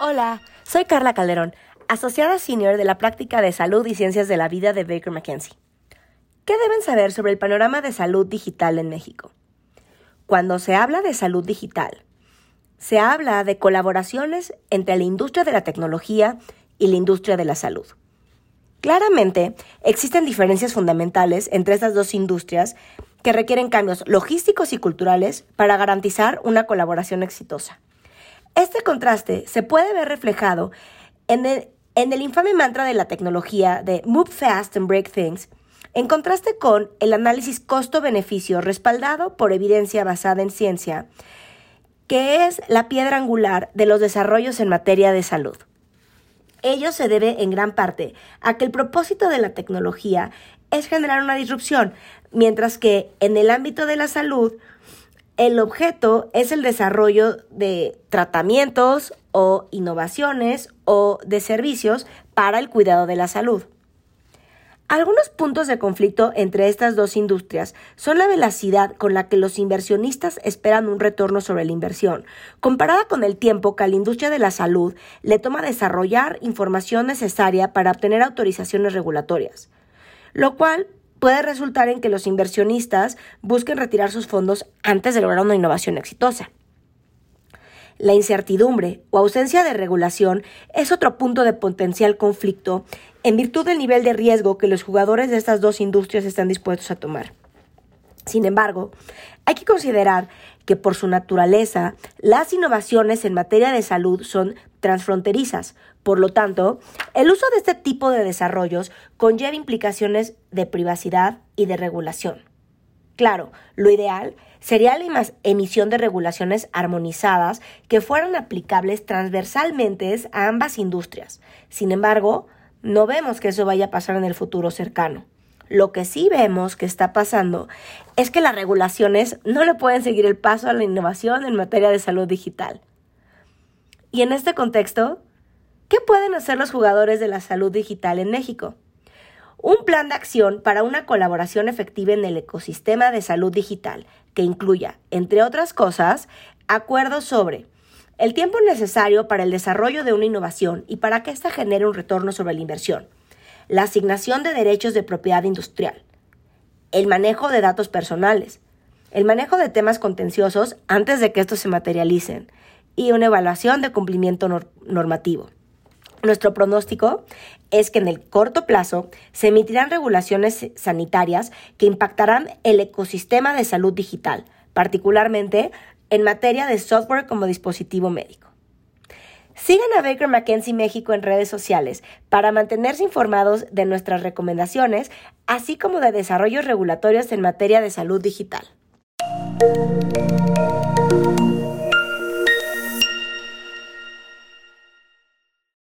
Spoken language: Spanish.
Hola, soy Carla Calderón, asociada senior de la práctica de salud y ciencias de la vida de Baker McKenzie. ¿Qué deben saber sobre el panorama de salud digital en México? Cuando se habla de salud digital, se habla de colaboraciones entre la industria de la tecnología y la industria de la salud. Claramente, existen diferencias fundamentales entre estas dos industrias que requieren cambios logísticos y culturales para garantizar una colaboración exitosa. Este contraste se puede ver reflejado en el, infame mantra de la tecnología de Move Fast and Break Things, en contraste con el análisis costo-beneficio respaldado por evidencia basada en ciencia, que es la piedra angular de los desarrollos en materia de salud. Ello se debe en gran parte a que el propósito de la tecnología es generar una disrupción, mientras que en el ámbito de la salud, el objeto es el desarrollo de tratamientos o innovaciones o de servicios para el cuidado de la salud. Algunos puntos de conflicto entre estas dos industrias son la velocidad con la que los inversionistas esperan un retorno sobre la inversión, comparada con el tiempo que a la industria de la salud le toma desarrollar información necesaria para obtener autorizaciones regulatorias, lo cual puede resultar en que los inversionistas busquen retirar sus fondos antes de lograr una innovación exitosa. La incertidumbre o ausencia de regulación es otro punto de potencial conflicto en virtud del nivel de riesgo que los jugadores de estas dos industrias están dispuestos a tomar. Sin embargo, hay que considerar que por su naturaleza, las innovaciones en materia de salud son transfronterizas. Por lo tanto, el uso de este tipo de desarrollos conlleva implicaciones de privacidad y de regulación. Claro, lo ideal sería la emisión de regulaciones armonizadas que fueran aplicables transversalmente a ambas industrias. Sin embargo, no vemos que eso vaya a pasar en el futuro cercano. Lo que sí vemos que está pasando es que las regulaciones no le pueden seguir el paso a la innovación en materia de salud digital. Y en este contexto, ¿qué pueden hacer los jugadores de la salud digital en México? Un plan de acción para una colaboración efectiva en el ecosistema de salud digital que incluya, entre otras cosas, acuerdos sobre el tiempo necesario para el desarrollo de una innovación y para que ésta genere un retorno sobre la inversión, la asignación de derechos de propiedad industrial, el manejo de datos personales, el manejo de temas contenciosos antes de que estos se materialicen y una evaluación de cumplimiento normativo. Nuestro pronóstico es que en el corto plazo se emitirán regulaciones sanitarias que impactarán el ecosistema de salud digital, particularmente en materia de software como dispositivo médico. Sigan a Baker McKenzie México en redes sociales para mantenerse informados de nuestras recomendaciones, así como de desarrollos regulatorios en materia de salud digital.